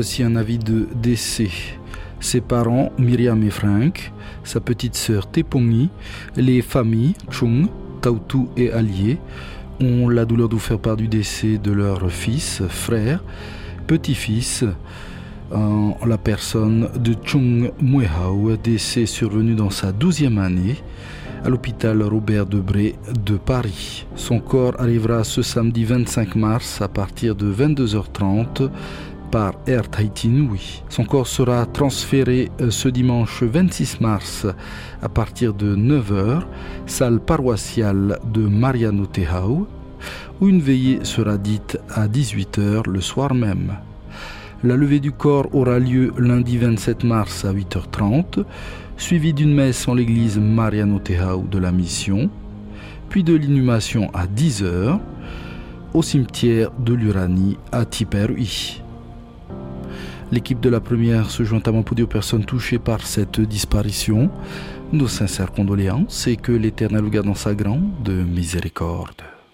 Voici un avis de décès. Ses parents, Myriam et Frank, sa petite sœur Tepongi, les familles, Chung, Tautu et Allié, ont la douleur de faire part du décès de leur fils, frère, petit-fils, en la personne de Chung Muehao, décès survenu dans sa douzième année à l'hôpital Robert Debré de Paris. Son corps arrivera ce samedi 25 mars à partir de 22h30 par Air Tahiti. Son corps sera transféré euh, ce dimanche 26 mars à partir de 9h, salle paroissiale de Mariano Tehau, où une veillée sera dite à 18h le soir même. La levée du corps aura lieu lundi 27 mars à 8h30, suivie d'une messe en l'église Mariano Tehau de la Mission, puis de l'inhumation à 10h au cimetière de l'Uranie à Tiperui. L'équipe de la première se joint à Mampudi aux personnes touchées par cette disparition. Nos sincères condoléances et que l'Éternel vous garde dans sa grande miséricorde.